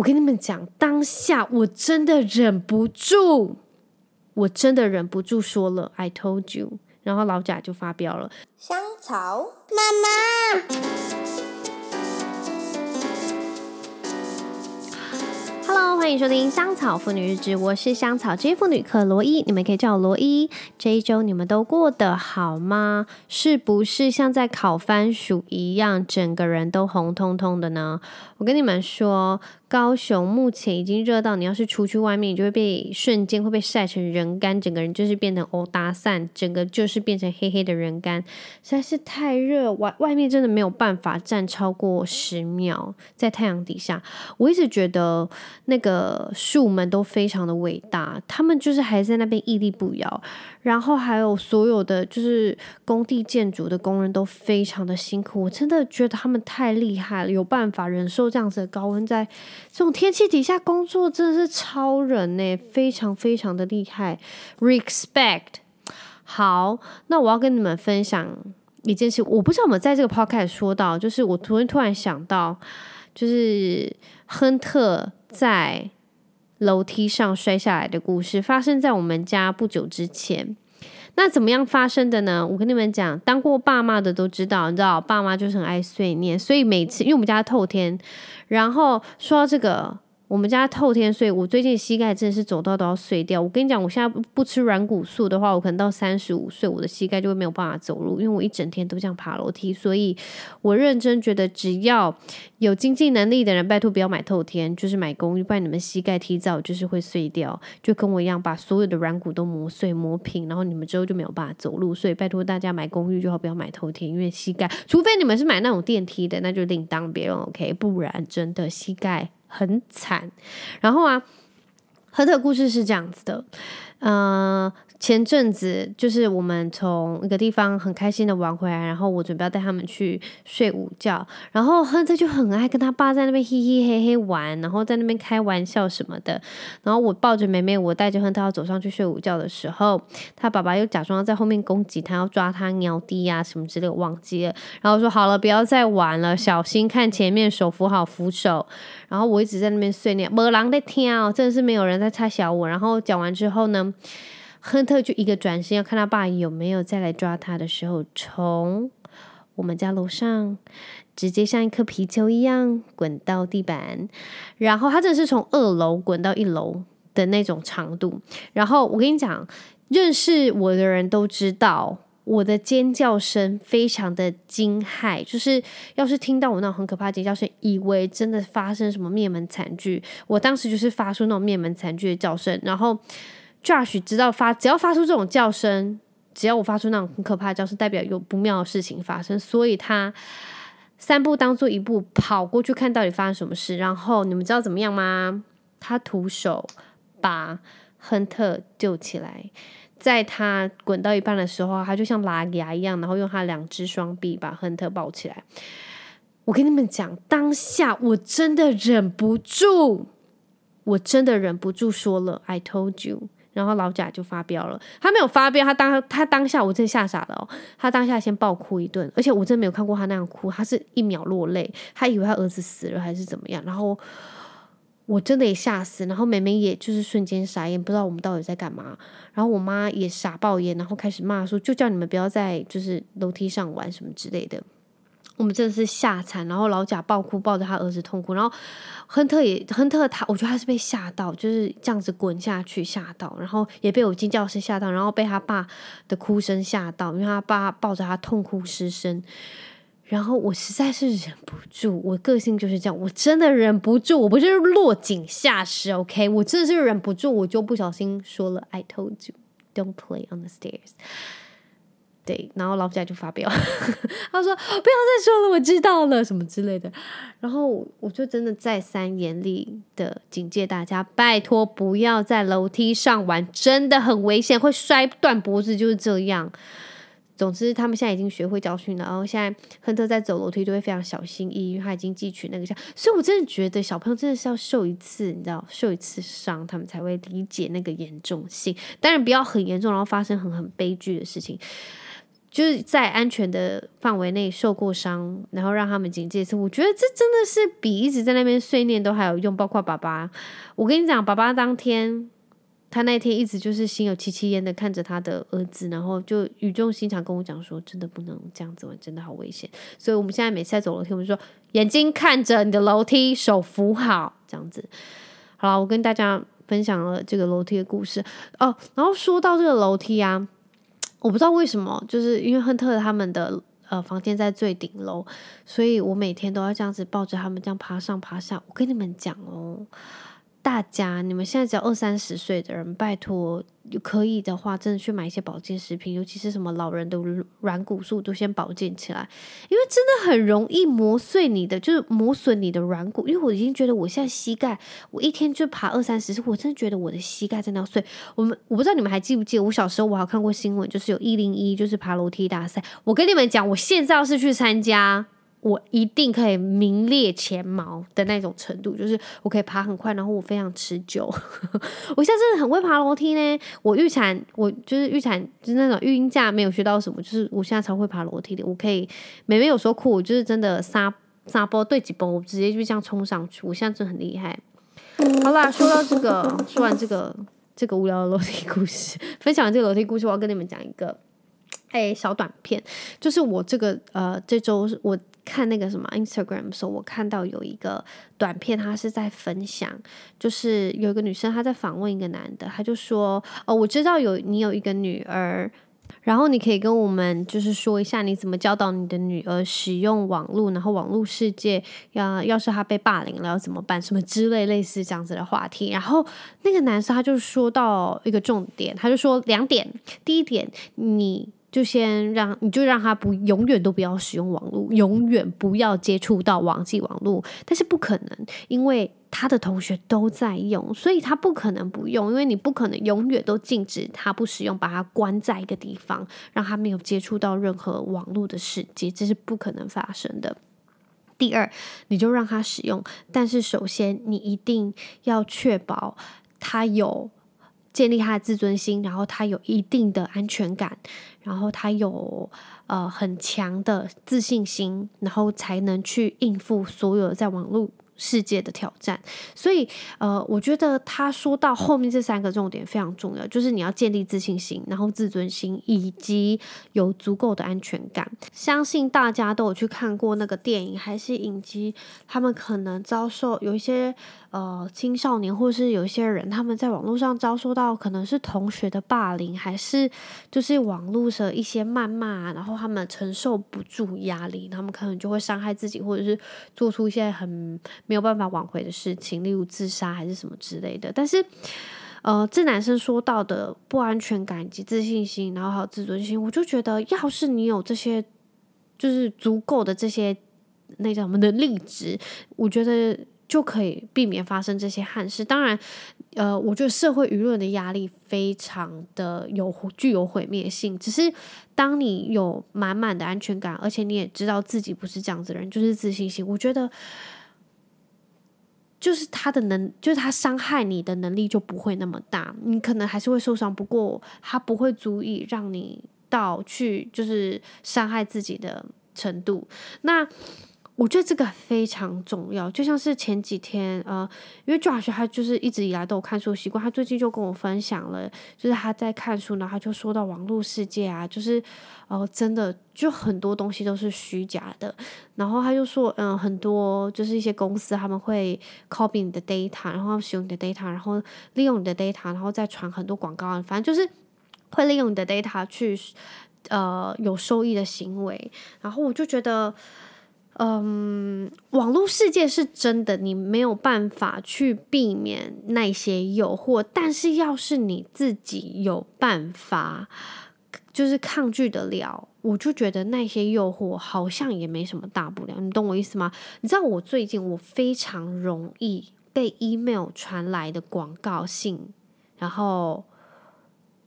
我跟你们讲，当下我真的忍不住，我真的忍不住说了 “I told you”，然后老贾就发飙了。香草妈妈。Hello，欢迎收听香草妇女日志，我是香草职业妇女克罗伊，你们可以叫我罗伊。这一周你们都过得好吗？是不是像在烤番薯一样，整个人都红彤彤的呢？我跟你们说。高雄目前已经热到，你要是出去外面，你就会被瞬间会被晒成人干，整个人就是变成欧达散，整个就是变成黑黑的人干，实在是太热，外外面真的没有办法站超过十秒在太阳底下。我一直觉得那个树们都非常的伟大，他们就是还在那边屹立不摇。然后还有所有的就是工地建筑的工人都非常的辛苦，我真的觉得他们太厉害了，有办法忍受这样子的高温，在这种天气底下工作，真的是超人呢，非常非常的厉害，respect。好，那我要跟你们分享一件事，我不知道我们在这个 podcast 说到，就是我突然突然想到，就是亨特在。楼梯上摔下来的故事发生在我们家不久之前。那怎么样发生的呢？我跟你们讲，当过爸妈的都知道，你知道，爸妈就是很爱碎念，所以每次因为我们家透天，然后说到这个。我们家透天，所以我最近膝盖真的是走到都要碎掉。我跟你讲，我现在不吃软骨素的话，我可能到三十五岁，我的膝盖就会没有办法走路，因为我一整天都这样爬楼梯。所以我认真觉得，只要有经济能力的人，拜托不要买透天，就是买公寓，不然你们膝盖提早就是会碎掉，就跟我一样，把所有的软骨都磨碎磨平，然后你们之后就没有办法走路。所以拜托大家买公寓就好，不要买透天，因为膝盖，除非你们是买那种电梯的，那就另当别论，OK？不然真的膝盖。很惨，然后啊，亨特故事是这样子的，嗯、呃。前阵子就是我们从一个地方很开心的玩回来，然后我准备要带他们去睡午觉，然后亨特就很爱跟他爸在那边嘻嘻嘿嘿玩，然后在那边开玩笑什么的。然后我抱着妹妹，我带着亨特要走上去睡午觉的时候，他爸爸又假装在后面攻击他，要抓他尿滴啊什么之类，我忘记了。然后说好了，不要再玩了，小心看前面，手扶好扶手。然后我一直在那边碎念，没人在听哦，真的是没有人在插小我。然后讲完之后呢，亨特就一个转身要看他爸有没有再来抓他的时候，从我们家楼上直接像一颗皮球一样滚到地板，然后他真的是从二楼滚到一楼的那种长度。然后我跟你讲，认识我的人都知道我的尖叫声非常的惊骇，就是要是听到我那种很可怕的尖叫声，以为真的发生什么灭门惨剧。我当时就是发出那种灭门惨剧的叫声，然后。Josh 知道发，只要发出这种叫声，只要我发出那种很可怕的叫声，代表有不妙的事情发生，所以他三步当做一步跑过去看到底发生什么事。然后你们知道怎么样吗？他徒手把亨特救起来，在他滚到一半的时候，他就像拉牙一样，然后用他两只双臂把亨特抱起来。我跟你们讲，当下我真的忍不住，我真的忍不住说了，I told you。然后老贾就发飙了，他没有发飙，他当他当下我真吓傻了哦，他当下先爆哭一顿，而且我真没有看过他那样哭，他是一秒落泪，他以为他儿子死了还是怎么样，然后我真的也吓死，然后妹妹也就是瞬间傻眼，不知道我们到底在干嘛，然后我妈也傻爆眼，然后开始骂说，就叫你们不要在就是楼梯上玩什么之类的。我们真的是吓惨，然后老贾爆哭，抱着他儿子痛哭，然后亨特也亨特他，我觉得他是被吓到，就是这样子滚下去吓到，然后也被我尖叫声吓到，然后被他爸的哭声吓到，因为他爸抱着他痛哭失声，然后我实在是忍不住，我个性就是这样，我真的忍不住，我不是落井下石，OK，我真的是忍不住，我就不小心说了，I told you don't play on the stairs。对，然后老家就发飙，他说：“不要再说了，我知道了，什么之类的。”然后我就真的再三严厉的警戒大家，拜托不要在楼梯上玩，真的很危险，会摔断脖子，就是这样。总之，他们现在已经学会教训了，然后现在亨特在走楼梯就会非常小心翼翼，他已经汲取那个像，所以我真的觉得小朋友真的是要受一次，你知道，受一次伤，他们才会理解那个严重性。当然，不要很严重，然后发生很很悲剧的事情。就是在安全的范围内受过伤，然后让他们警戒一次。我觉得这真的是比一直在那边碎念都还有用。包括爸爸，我跟你讲，爸爸当天。他那天一直就是心有戚戚焉的看着他的儿子，然后就语重心长跟我讲说：“真的不能这样子玩，真的好危险。”所以我们现在每次在走楼梯，我们就说眼睛看着你的楼梯，手扶好，这样子。好了，我跟大家分享了这个楼梯的故事哦。然后说到这个楼梯啊，我不知道为什么，就是因为亨特他们的呃房间在最顶楼，所以我每天都要这样子抱着他们这样爬上爬下。我跟你们讲哦。大家，你们现在只要二三十岁的人，拜托，可以的话，真的去买一些保健食品，尤其是什么老人的软骨素，都先保健起来，因为真的很容易磨碎你的，就是磨损你的软骨。因为我已经觉得我现在膝盖，我一天就爬二三十次，我真的觉得我的膝盖真的要碎。我们我不知道你们还记不记得，我小时候我还看过新闻，就是有一零一，就是爬楼梯大赛。我跟你们讲，我现在要是去参加。我一定可以名列前茅的那种程度，就是我可以爬很快，然后我非常持久。我现在真的很会爬楼梯呢。我预产，我就是预产，就是那种育婴假没有学到什么，就是我现在超会爬楼梯的。我可以，妹妹有时候哭，我就是真的撒撒波对几波，我直接就这样冲上去。我现在真的很厉害。好啦，说到这个，说完这个这个无聊的楼梯故事，分享完这个楼梯故事，我要跟你们讲一个哎小短片，就是我这个呃这周我。看那个什么 Instagram 的时候，我看到有一个短片，他是在分享，就是有一个女生她在访问一个男的，他就说：“哦，我知道有你有一个女儿，然后你可以跟我们就是说一下你怎么教导你的女儿使用网络，然后网络世界要要是她被霸凌了要怎么办，什么之类类似这样子的话题。”然后那个男生他就说到一个重点，他就说两点，第一点你。就先让你就让他不永远都不要使用网络，永远不要接触到网际网络。但是不可能，因为他的同学都在用，所以他不可能不用。因为你不可能永远都禁止他不使用，把他关在一个地方，让他没有接触到任何网络的世界，这是不可能发生的。第二，你就让他使用，但是首先你一定要确保他有。建立他的自尊心，然后他有一定的安全感，然后他有呃很强的自信心，然后才能去应付所有在网络世界的挑战，所以呃，我觉得他说到后面这三个重点非常重要，就是你要建立自信心，然后自尊心，以及有足够的安全感。相信大家都有去看过那个电影还是影集，他们可能遭受有一些呃青少年或是有一些人，他们在网络上遭受到可能是同学的霸凌，还是就是网络的一些谩骂，然后他们承受不住压力，他们可能就会伤害自己，或者是做出一些很。没有办法挽回的事情，例如自杀还是什么之类的。但是，呃，这男生说到的不安全感及自信心，然后还有自尊心，我就觉得，要是你有这些，就是足够的这些那叫什么能力值，我觉得就可以避免发生这些憾事。当然，呃，我觉得社会舆论的压力非常的有具有毁灭性。只是当你有满满的安全感，而且你也知道自己不是这样子的人，就是自信心，我觉得。就是他的能，就是他伤害你的能力就不会那么大，你可能还是会受伤，不过他不会足以让你到去就是伤害自己的程度。那。我觉得这个非常重要，就像是前几天，呃，因为 Josh 他就是一直以来都有看书习惯，他最近就跟我分享了，就是他在看书，然后他就说到网络世界啊，就是，呃，真的就很多东西都是虚假的，然后他就说，嗯、很多就是一些公司他们会 copy 你的 data，然后使用你的 data，然后利用你的 data，然后再传很多广告，反正就是会利用你的 data 去，呃，有收益的行为，然后我就觉得。嗯，网络世界是真的，你没有办法去避免那些诱惑。但是，要是你自己有办法，就是抗拒得了，我就觉得那些诱惑好像也没什么大不了。你懂我意思吗？你知道我最近我非常容易被 email 传来的广告信，然后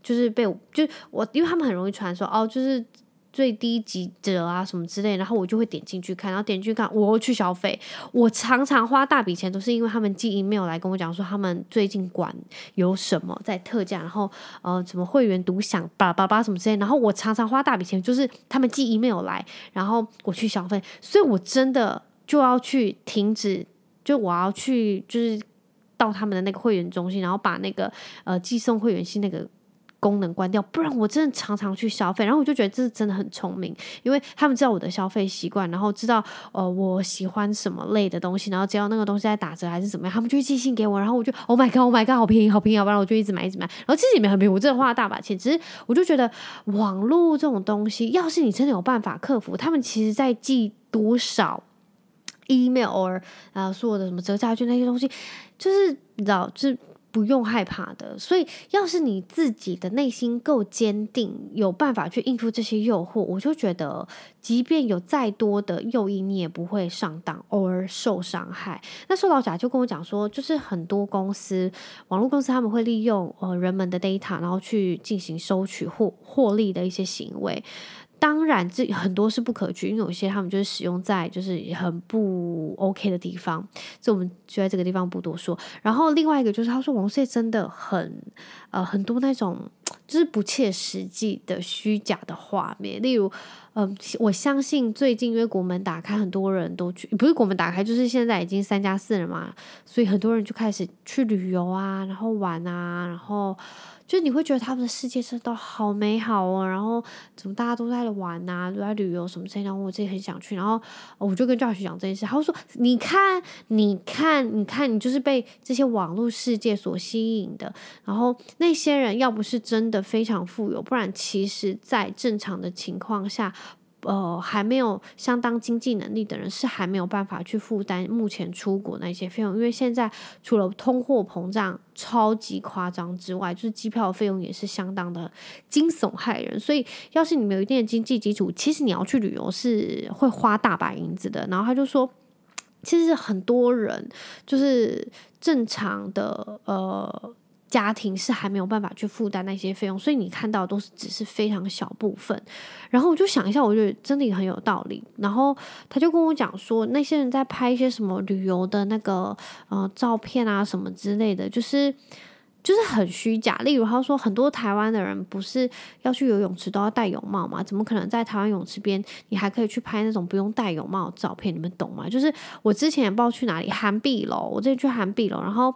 就是被就我，因为他们很容易传说哦，就是。最低几折啊什么之类，然后我就会点进去看，然后点进去看，我去消费。我常常花大笔钱，都是因为他们寄 email 来跟我讲说他们最近馆有什么在特价，然后呃什么会员独享叭叭叭什么之类，然后我常常花大笔钱，就是他们寄 email 来，然后我去消费，所以我真的就要去停止，就我要去就是到他们的那个会员中心，然后把那个呃寄送会员信那个。功能关掉，不然我真的常常去消费，然后我就觉得这是真的很聪明，因为他们知道我的消费习惯，然后知道呃我喜欢什么类的东西，然后只要那个东西在打折还是怎么样，他们就会寄信给我，然后我就 Oh my God，Oh my God，好便宜，好便宜，要不然我就一直买，一直买。然后其实也没很便宜，我真的花了大把钱，只是我就觉得网络这种东西，要是你真的有办法克服，他们其实在寄多少 email or 啊所有的什么折价券那些东西，就是你知道，就是。不用害怕的，所以要是你自己的内心够坚定，有办法去应付这些诱惑，我就觉得，即便有再多的诱因，你也不会上当，偶尔受伤害。那受老贾就跟我讲说，就是很多公司，网络公司他们会利用呃人们的 data，然后去进行收取获获利的一些行为。当然，这很多是不可取，因为有些他们就是使用在就是很不 OK 的地方，所以我们就在这个地方不多说。然后另外一个就是他说网络世界真的很呃很多那种就是不切实际的虚假的画面，例如嗯、我相信最近因为国门打开，很多人都去，不是国门打开，就是现在已经三加四了嘛，所以很多人就开始去旅游啊，然后玩啊，然后。就你会觉得他们的世界真的好美好哦，然后怎么大家都在玩啊，都在旅游什么之类的，然后我自己很想去，然后我就跟赵老师讲这件事，他会说：“你看，你看，你看，你就是被这些网络世界所吸引的。然后那些人要不是真的非常富有，不然其实在正常的情况下。”呃，还没有相当经济能力的人是还没有办法去负担目前出国那些费用，因为现在除了通货膨胀超级夸张之外，就是机票费用也是相当的惊悚骇人。所以，要是你没有一定的经济基础，其实你要去旅游是会花大把银子的。然后他就说，其实很多人就是正常的呃。家庭是还没有办法去负担那些费用，所以你看到都是只是非常小部分。然后我就想一下，我觉得真的很有道理。然后他就跟我讲说，那些人在拍一些什么旅游的那个呃照片啊什么之类的，就是。就是很虚假，例如他说很多台湾的人不是要去游泳池都要戴泳帽吗？怎么可能在台湾泳池边你还可以去拍那种不用戴泳帽的照片？你们懂吗？就是我之前也不知道去哪里，韩碧楼，我之前去韩碧楼，然后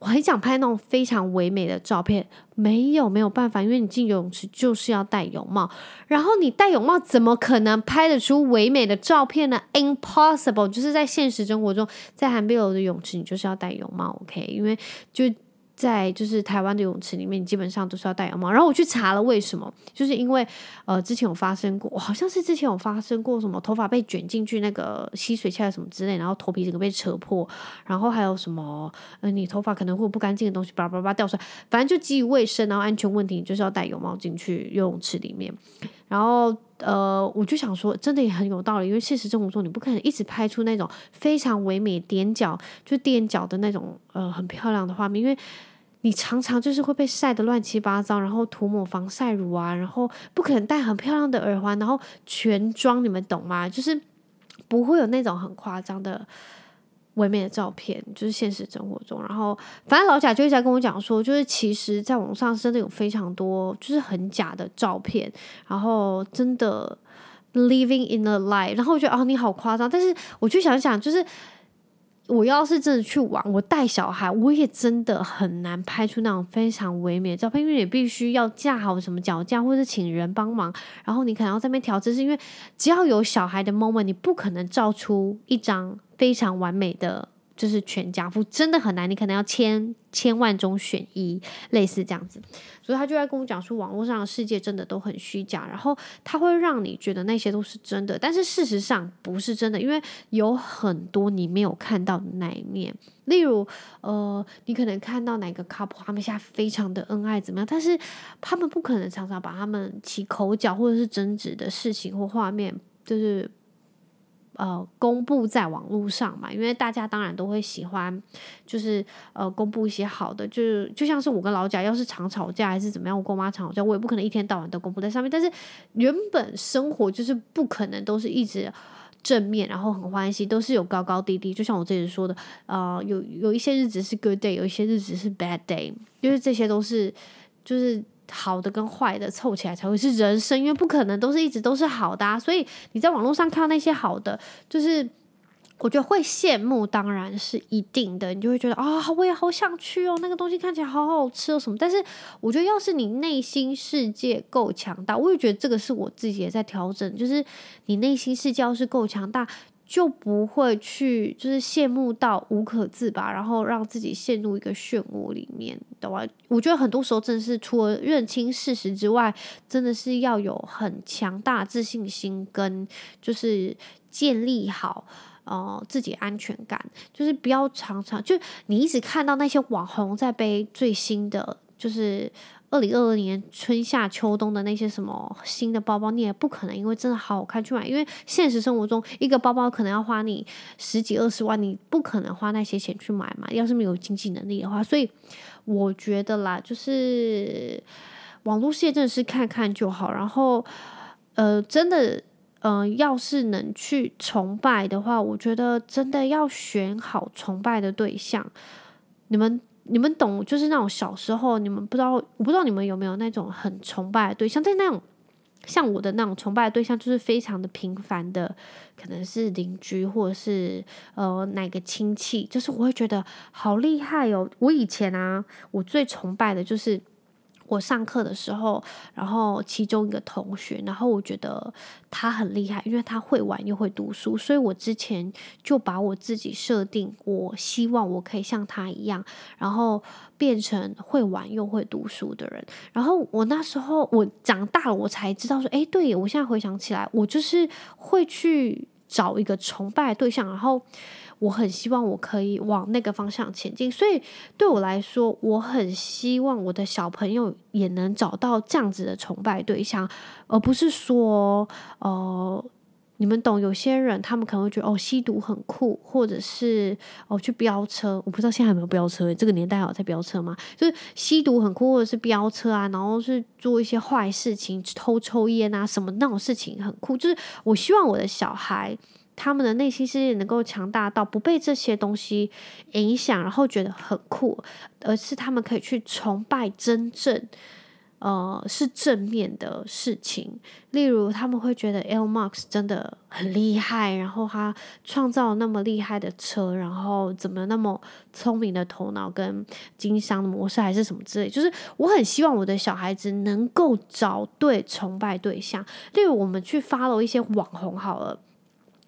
我很想拍那种非常唯美的照片，没有没有办法，因为你进游泳池就是要戴泳帽，然后你戴泳帽怎么可能拍得出唯美的照片呢？Impossible！就是在现实生活中，在韩碧楼的泳池你就是要戴泳帽，OK？因为就。在就是台湾的泳池里面，基本上都是要戴泳帽。然后我去查了为什么，就是因为呃之前有发生过，好像是之前有发生过什么头发被卷进去那个吸水器什么之类，然后头皮整个被扯破，然后还有什么呃你头发可能会有不干净的东西叭叭叭掉出来，反正就基于卫生然后安全问题，你就是要戴泳帽进去游泳池里面。然后呃我就想说，真的也很有道理，因为现实生活中你不可能一直拍出那种非常唯美踮脚就踮脚的那种呃很漂亮的画面，因为。你常常就是会被晒得乱七八糟，然后涂抹防晒乳啊，然后不可能戴很漂亮的耳环，然后全妆，你们懂吗？就是不会有那种很夸张的唯美的照片，就是现实生活中。然后反正老贾就一直在跟我讲说，就是其实在网上真的有非常多就是很假的照片，然后真的 living in a lie，然后我觉得哦，你好夸张，但是我去想想就是。我要是真的去玩，我带小孩，我也真的很难拍出那种非常唯美的照片，因为你必须要架好什么脚架，或者请人帮忙，然后你可能要在那边调姿势，因为只要有小孩的 moment，你不可能照出一张非常完美的。就是全家福真的很难，你可能要千千万中选一，类似这样子。所以他就在跟我讲说，网络上的世界真的都很虚假，然后他会让你觉得那些都是真的，但是事实上不是真的，因为有很多你没有看到的那一面。例如，呃，你可能看到哪个 couple 他们现在非常的恩爱怎么样，但是他们不可能常常把他们起口角或者是争执的事情或画面，就是。呃公布在网络上嘛，因为大家当然都会喜欢，就是呃公布一些好的，就是就像是我跟老贾要是常吵架还是怎么样，我跟我妈常吵架，我也不可能一天到晚都公布在上面。但是原本生活就是不可能都是一直正面，然后很欢喜，都是有高高低低。就像我之前说的，呃，有有一些日子是 good day，有一些日子是 bad day，因为这些都是就是。好的跟坏的凑起来才会是人生，因为不可能都是一直都是好的啊。所以你在网络上看到那些好的，就是我觉得会羡慕，当然是一定的。你就会觉得啊、我也好想去哦，那个东西看起来好好吃哦什么。但是我觉得，要是你内心世界够强大，我也觉得这个是我自己也在调整，就是你内心世界要是够强大。就不会去，就是羡慕到无可自拔，然后让自己陷入一个漩涡里面，懂吗？我觉得很多时候真的是除了认清事实之外，真的是要有很强大自信心，跟就是建立好呃自己安全感，就是不要常常就你一直看到那些网红在背最新的，就是。二零二二年春夏秋冬的那些什么新的包包，你也不可能因为真的好好看去买，因为现实生活中一个包包可能要花你十几二十万，你不可能花那些钱去买嘛。要是没有经济能力的话，所以我觉得啦，就是网络世界真的是看看就好。然后，呃，真的，呃，要是能去崇拜的话，我觉得真的要选好崇拜的对象。你们。你们懂，就是那种小时候，你们不知道，我不知道你们有没有那种很崇拜的对象，在那种像我的那种崇拜的对象，就是非常的平凡的，可能是邻居或者是呃哪个亲戚，就是我会觉得好厉害哦。我以前啊，我最崇拜的就是。我上课的时候，然后其中一个同学，然后我觉得他很厉害，因为他会玩又会读书，所以我之前就把我自己设定，我希望我可以像他一样，然后变成会玩又会读书的人。然后我那时候我长大了，我才知道说，诶，对，我现在回想起来，我就是会去找一个崇拜对象，然后。我很希望我可以往那个方向前进，所以对我来说，我很希望我的小朋友也能找到这样子的崇拜对象，而不是说，呃，你们懂，有些人他们可能会觉得哦，吸毒很酷，或者是哦去飙车，我不知道现在有没有飙车，这个年代还有在飙车吗？就是吸毒很酷，或者是飙车啊，然后是做一些坏事情，偷抽烟啊什么那种事情很酷，就是我希望我的小孩。他们的内心世界能够强大到不被这些东西影响，然后觉得很酷，而是他们可以去崇拜真正，呃，是正面的事情。例如，他们会觉得 Elon Musk 真的很厉害，然后他创造那么厉害的车，然后怎么那么聪明的头脑跟经商的模式，还是什么之类。就是我很希望我的小孩子能够找对崇拜对象。例如，我们去 follow 一些网红好了。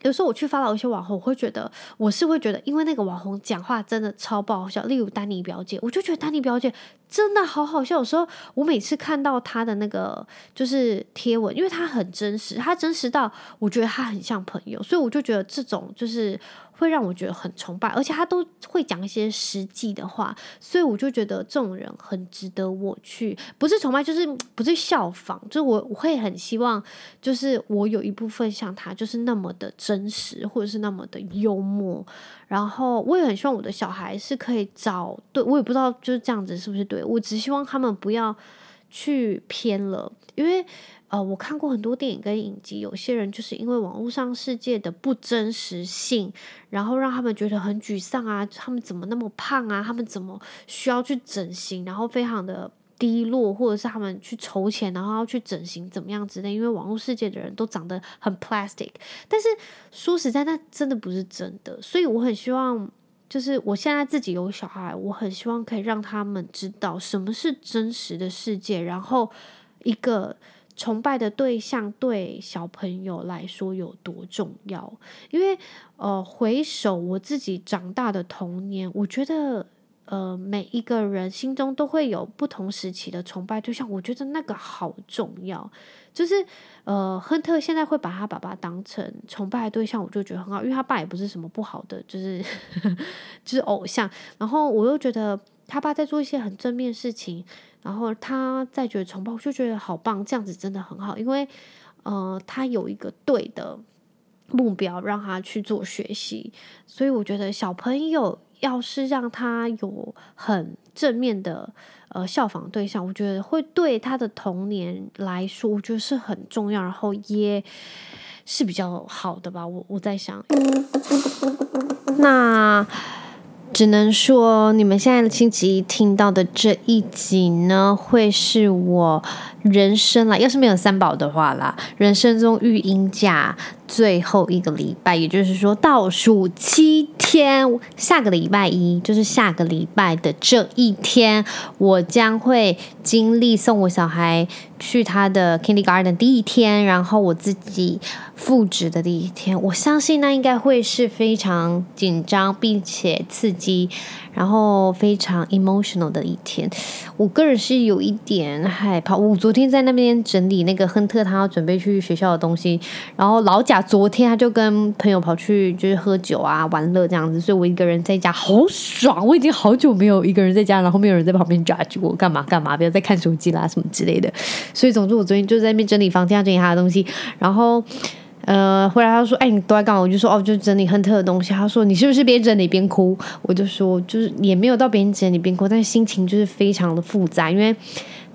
有时候我去发到一些网红，我会觉得我是会觉得，因为那个网红讲话真的超爆笑。例如丹尼表姐，我就觉得丹尼表姐真的好好笑。有时候我每次看到她的那个就是贴文，因为她很真实，她真实到我觉得她很像朋友，所以我就觉得这种就是。会让我觉得很崇拜，而且他都会讲一些实际的话，所以我就觉得这种人很值得我去，不是崇拜，就是不是效仿，就是我我会很希望，就是我有一部分像他，就是那么的真实，或者是那么的幽默，然后我也很希望我的小孩是可以找对，我也不知道就是这样子是不是对，我只希望他们不要去偏了，因为。呃，我看过很多电影跟影集，有些人就是因为网络上世界的不真实性，然后让他们觉得很沮丧啊，他们怎么那么胖啊，他们怎么需要去整形，然后非常的低落，或者是他们去筹钱，然后要去整形怎么样之类，因为网络世界的人都长得很 plastic，但是说实在，那真的不是真的，所以我很希望，就是我现在自己有小孩，我很希望可以让他们知道什么是真实的世界，然后一个。崇拜的对象对小朋友来说有多重要？因为呃，回首我自己长大的童年，我觉得呃，每一个人心中都会有不同时期的崇拜对象。我觉得那个好重要。就是呃，亨特现在会把他爸爸当成崇拜对象，我就觉得很好，因为他爸也不是什么不好的，就是 就是偶像。然后我又觉得他爸在做一些很正面的事情。然后他再觉得崇拜，我就觉得好棒，这样子真的很好，因为呃，他有一个对的目标，让他去做学习。所以我觉得小朋友要是让他有很正面的呃效仿对象，我觉得会对他的童年来说，我觉得是很重要，然后也是比较好的吧。我我在想，那。只能说，你们现在的星期一听到的这一集呢，会是我人生啦，要是没有三宝的话啦，人生中育婴假最后一个礼拜，也就是说倒数七天，下个礼拜一就是下个礼拜的这一天，我将会经历送我小孩去他的 kindergarten 第一天，然后我自己复职的第一天，我相信那应该会是非常紧张并且刺激，然后非常 emotional 的一天。我个人是有一点害怕。我昨天在那边整理那个亨特他要准备去学校的东西，然后老贾昨天他就跟朋友跑去就是喝酒啊玩乐这样子，所以我一个人在家好爽。我已经好久没有一个人在家，然后没有人在旁边 judge 我干嘛干嘛，不要再看手机啦什么之类的。所以总之我昨天就在那边整理房间，整理他的东西，然后。呃，回来他说：“哎，你都在干嘛？”我就说：“哦，就整理亨特的东西。”他说：“你是不是边整理边哭？”我就说：“就是也没有到边整理边哭，但心情就是非常的复杂，因为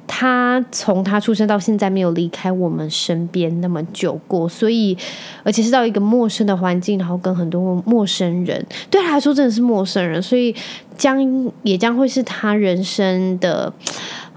他从他出生到现在没有离开我们身边那么久过，所以而且是到一个陌生的环境，然后跟很多陌生人，对他来说真的是陌生人，所以将也将会是他人生的。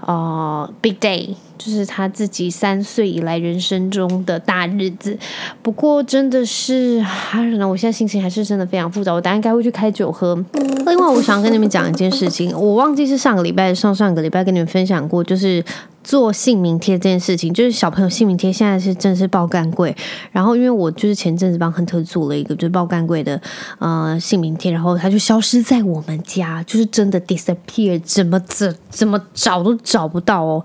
呃，big day 就是他自己三岁以来人生中的大日子。不过真的是，还是呢，我现在心情还是真的非常复杂。我等下应该会去开酒喝。另外，我想跟你们讲一件事情，我忘记是上个礼拜、上上个礼拜跟你们分享过，就是。做姓名贴这件事情，就是小朋友姓名贴现在是真的是爆干贵。然后因为我就是前阵子帮亨特做了一个就是爆干贵的呃姓名贴，然后他就消失在我们家，就是真的 disappear，怎么怎怎么找都找不到哦。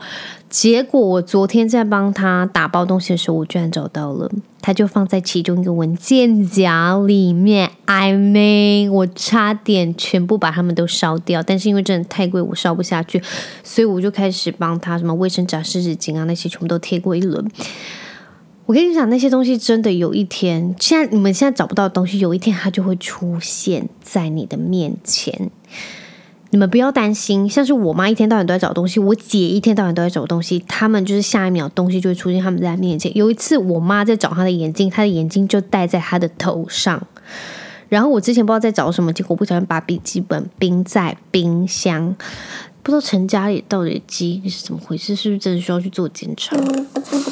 结果我昨天在帮他打包东西的时候，我居然找到了，他就放在其中一个文件夹里面。I mean，我差点全部把他们都烧掉，但是因为真的太贵，我烧不下去，所以我就开始帮他什么卫生纸、湿纸巾啊那些全部都贴过一轮。我跟你讲，那些东西真的有一天，现在你们现在找不到的东西，有一天它就会出现在你的面前。你们不要担心，像是我妈一天到晚都在找东西，我姐一天到晚都在找东西，他们就是下一秒东西就会出现他们在面前。有一次，我妈在找她的眼镜，她的眼镜就戴在她的头上。然后我之前不知道在找什么，结果不小心把笔记本冰在冰箱，不知道陈家里到底鸡是怎么回事，是不是真的需要去做检查？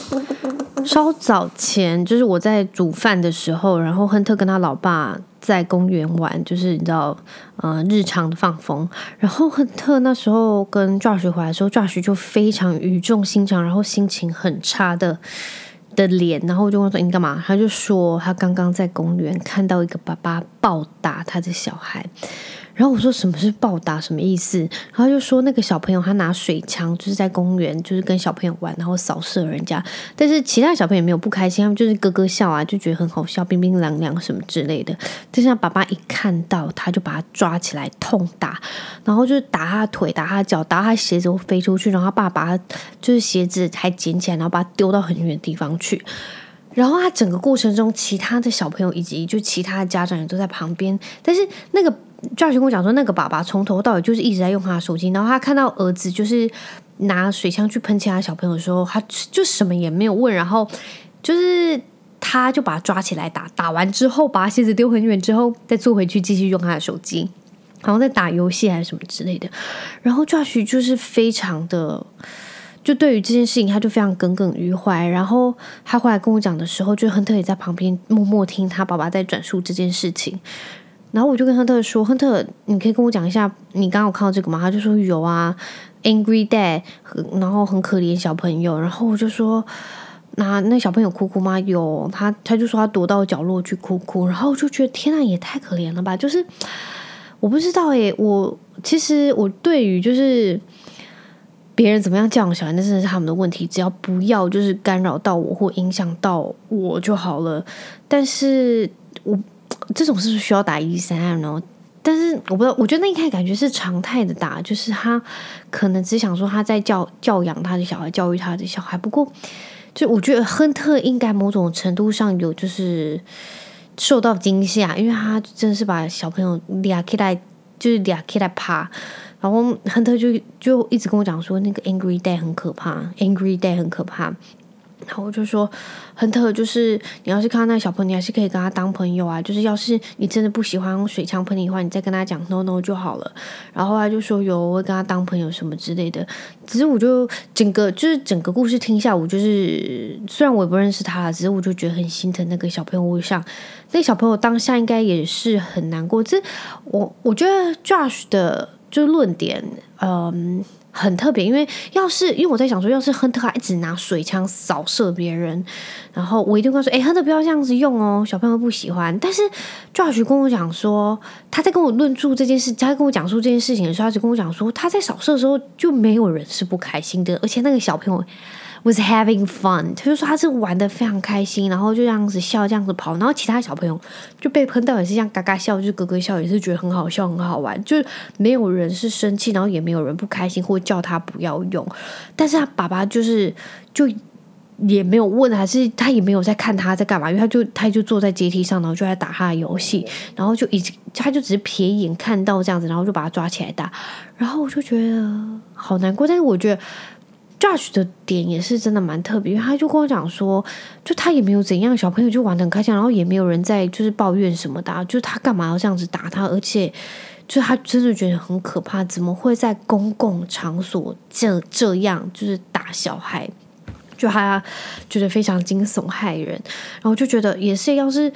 稍早前就是我在煮饭的时候，然后亨特跟他老爸。在公园玩，就是你知道，呃，日常的放风。然后亨特那时候跟 Josh 回来的时候，Josh 就非常语重心长，然后心情很差的的脸。然后我就问说：“你干嘛？”他就说：“他刚刚在公园看到一个爸爸暴打他的小孩。”然后我说，什么是暴打，什么意思？然后就说那个小朋友他拿水枪，就是在公园，就是跟小朋友玩，然后扫射人家。但是其他小朋友没有不开心，他们就是咯咯笑啊，就觉得很好笑，冰冰凉凉什么之类的。就像爸爸一看到，他就把他抓起来痛打，然后就是打他腿，打他脚，打他鞋子会飞出去。然后他爸把他就是鞋子还捡起来，然后把他丢到很远的地方去。然后他整个过程中，其他的小朋友以及就其他的家长也都在旁边，但是那个。Josh 跟我讲说，那个爸爸从头到尾就是一直在用他的手机，然后他看到儿子就是拿水枪去喷其他小朋友的时候，他就什么也没有问，然后就是他就把他抓起来打，打完之后把鞋子丢很远之后，再坐回去继续用他的手机，好像在打游戏还是什么之类的。然后 Josh 就是非常的，就对于这件事情他就非常耿耿于怀。然后他后来跟我讲的时候，就亨特也在旁边默默听他爸爸在转述这件事情。然后我就跟亨特说：“亨特，你可以跟我讲一下，你刚刚有看到这个吗？”他就说：“有啊，Angry Dad，然后很可怜小朋友。”然后我就说：“那那小朋友哭哭吗？”有，他他就说他躲到角落去哭哭。然后我就觉得天呐，也太可怜了吧！就是我不知道诶，我其实我对于就是别人怎么样教养小孩，那真的是他们的问题，只要不要就是干扰到我或影响到我就好了。但是我。这种是不是需要打一三二呢？但是我不知道，我觉得那一开始感觉是常态的打，就是他可能只想说他在教教养他的小孩，教育他的小孩。不过，就我觉得亨特应该某种程度上有就是受到惊吓，因为他真的是把小朋友俩起来，就是俩起来趴，然后亨特就就一直跟我讲说，那个 Angry day 很可怕，Angry day 很可怕。然后我就说，亨特，就是你要是看到那个小朋友，你还是可以跟他当朋友啊。就是要是你真的不喜欢水枪喷你的话，你再跟他讲 no no 就好了。然后他就说有，我会跟他当朋友什么之类的。只是我就整个就是整个故事听下，我就是虽然我也不认识他，只是我就觉得很心疼那个小朋友。我想那个小朋友当下应该也是很难过。这我我觉得 Josh 的就论点，嗯。很特别，因为要是因为我在想说，要是亨特还一直拿水枪扫射别人，然后我一定会说：“哎，亨特不要这样子用哦，小朋友不喜欢。”但是 Josh 跟我讲说，他在跟我论述这件事，他在跟我讲述这件事情的时候，他就跟我讲说，他在扫射的时候就没有人是不开心的，而且那个小朋友。Was having fun，他就说他是玩的非常开心，然后就这样子笑，这样子跑，然后其他小朋友就被喷到也是这样嘎嘎笑，就咯咯笑，也是觉得很好笑，很好玩，就是没有人是生气，然后也没有人不开心或叫他不要用，但是他爸爸就是就也没有问，还是他也没有在看他在干嘛，因为他就他就坐在阶梯上，然后就在打他的游戏，然后就一直他就只是瞥一眼看到这样子，然后就把他抓起来打，然后我就觉得好难过，但是我觉得。Judge 的点也是真的蛮特别，他就跟我讲说，就他也没有怎样，小朋友就玩的很开心，然后也没有人在就是抱怨什么的啊，就他干嘛要这样子打他？而且，就他真的觉得很可怕，怎么会在公共场所这这样就是打小孩？就他觉得非常惊悚骇人，然后就觉得也是，要是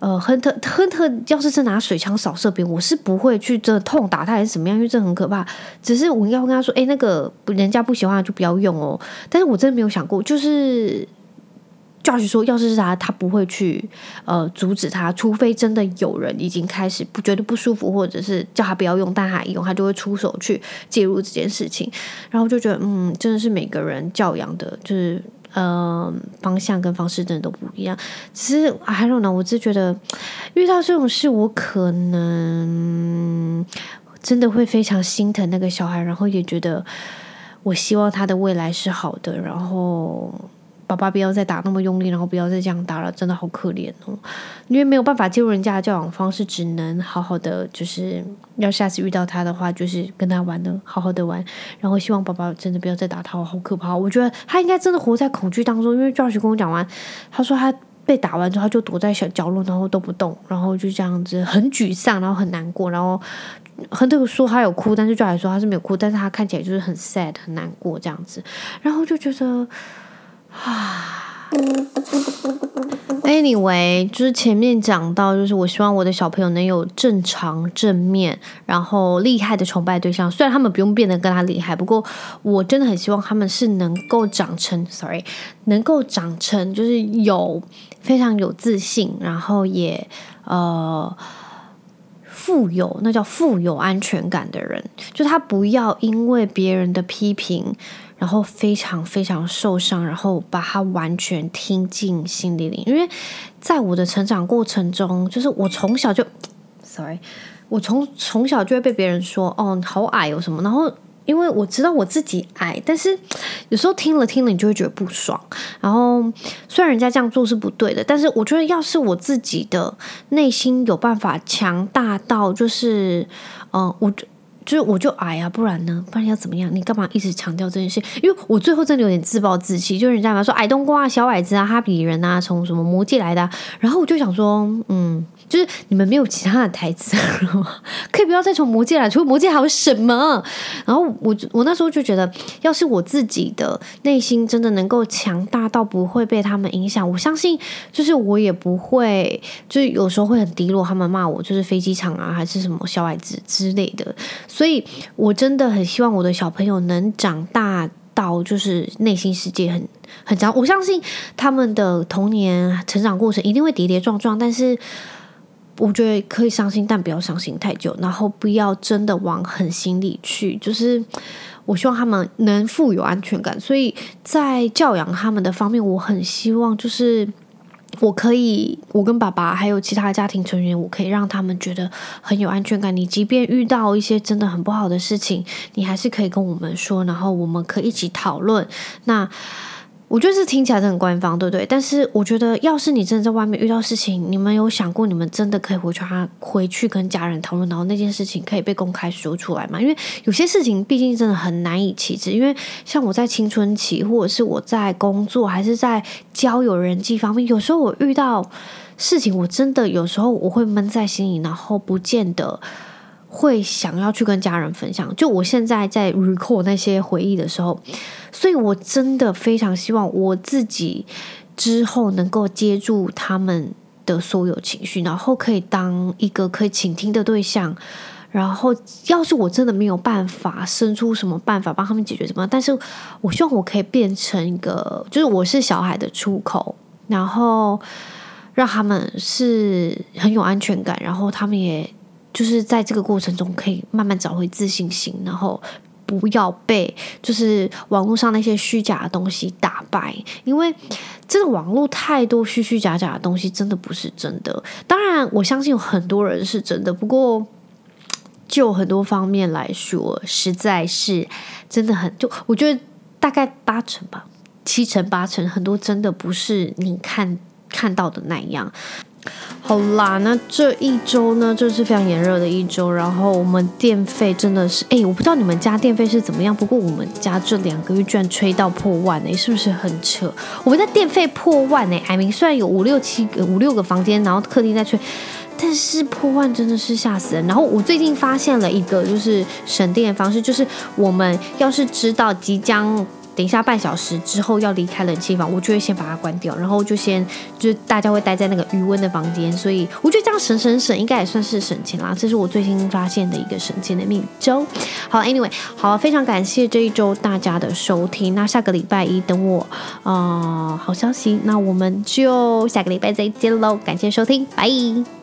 呃亨特亨特要是真拿水枪扫射别人，我是不会去这痛打他还是怎么样，因为这很可怕。只是我应该会跟他说，哎，那个人家不喜欢就不要用哦。但是我真的没有想过，就是 Josh 说，要是是他，他不会去呃阻止他，除非真的有人已经开始不觉得不舒服，或者是叫他不要用，但他还用，他就会出手去介入这件事情。然后就觉得，嗯，真的是每个人教养的，就是。呃，方向跟方式真的都不一样。只是 I don't know，我只觉得遇到这种事，我可能真的会非常心疼那个小孩，然后也觉得我希望他的未来是好的，然后。爸爸不要再打那么用力，然后不要再这样打了，真的好可怜哦。因为没有办法介入人家的教养方式，只能好好的，就是要下次遇到他的话，就是跟他玩的好好的玩。然后希望爸爸真的不要再打他，好可怕。我觉得他应该真的活在恐惧当中，因为 Josh 跟我讲完，他说他被打完之后，他就躲在小角落，然后都不动，然后就这样子很沮丧，然后很难过，然后很多个说他有哭，但是 Josh 说他是没有哭，但是他看起来就是很 sad 很难过这样子，然后就觉得。啊，Anyway，就是前面讲到，就是我希望我的小朋友能有正常、正面，然后厉害的崇拜对象。虽然他们不用变得跟他厉害，不过我真的很希望他们是能够长成，sorry，能够长成就是有非常有自信，然后也呃富有，那叫富有安全感的人。就他不要因为别人的批评。然后非常非常受伤，然后把它完全听进心里里。因为在我的成长过程中，就是我从小就，sorry，我从从小就会被别人说，哦，好矮哦什么。然后因为我知道我自己矮，但是有时候听了听了，你就会觉得不爽。然后虽然人家这样做是不对的，但是我觉得要是我自己的内心有办法强大到，就是，嗯、我。就是我就矮啊，不然呢？不然要怎么样？你干嘛一直强调这件事？因为我最后真的有点自暴自弃，就是人家嘛说矮冬瓜、小矮子啊、哈比人啊，从什么魔界来的啊，然后我就想说，嗯。就是你们没有其他的台词？可以不要再从魔戒来，除了魔戒还有什么？然后我我那时候就觉得，要是我自己的内心真的能够强大到不会被他们影响，我相信就是我也不会，就是有时候会很低落。他们骂我就是飞机场啊，还是什么小矮子之类的。所以我真的很希望我的小朋友能长大到就是内心世界很很强。我相信他们的童年成长过程一定会跌跌撞撞，但是。我觉得可以伤心，但不要伤心太久，然后不要真的往狠心里去。就是我希望他们能富有安全感，所以在教养他们的方面，我很希望就是我可以，我跟爸爸还有其他家庭成员，我可以让他们觉得很有安全感。你即便遇到一些真的很不好的事情，你还是可以跟我们说，然后我们可以一起讨论。那。我觉得这听起来很官方，对不对？但是我觉得，要是你真的在外面遇到事情，你们有想过，你们真的可以回去，他回去跟家人讨论，然后那件事情可以被公开说出来吗？因为有些事情毕竟真的很难以启齿。因为像我在青春期，或者是我在工作，还是在交友人际方面，有时候我遇到事情，我真的有时候我会闷在心里，然后不见得。会想要去跟家人分享，就我现在在 record 那些回忆的时候，所以我真的非常希望我自己之后能够接住他们的所有情绪，然后可以当一个可以倾听的对象。然后，要是我真的没有办法生出什么办法帮他们解决什么，但是我希望我可以变成一个，就是我是小孩的出口，然后让他们是很有安全感，然后他们也。就是在这个过程中，可以慢慢找回自信心，然后不要被就是网络上那些虚假的东西打败，因为这个网络太多虚虚假假的东西，真的不是真的。当然，我相信有很多人是真的，不过就很多方面来说，实在是真的很就我觉得大概八成吧，七成八成，很多真的不是你看看到的那样。好啦，那这一周呢，就是非常炎热的一周，然后我们电费真的是，哎，我不知道你们家电费是怎么样，不过我们家这两个月居然吹到破万，哎，是不是很扯？我们的电费破万，哎，I mean，虽然有五六七个、五六个房间，然后客厅在吹，但是破万真的是吓死人。然后我最近发现了一个就是省电的方式，就是我们要是知道即将。等一下，半小时之后要离开冷气房，我就会先把它关掉，然后就先就大家会待在那个余温的房间，所以我觉得这样省省省，应该也算是省钱啦。这是我最近发现的一个省钱的秘招。好，Anyway，好，非常感谢这一周大家的收听。那下个礼拜一等我，呃，好消息，那我们就下个礼拜再见喽。感谢收听，拜。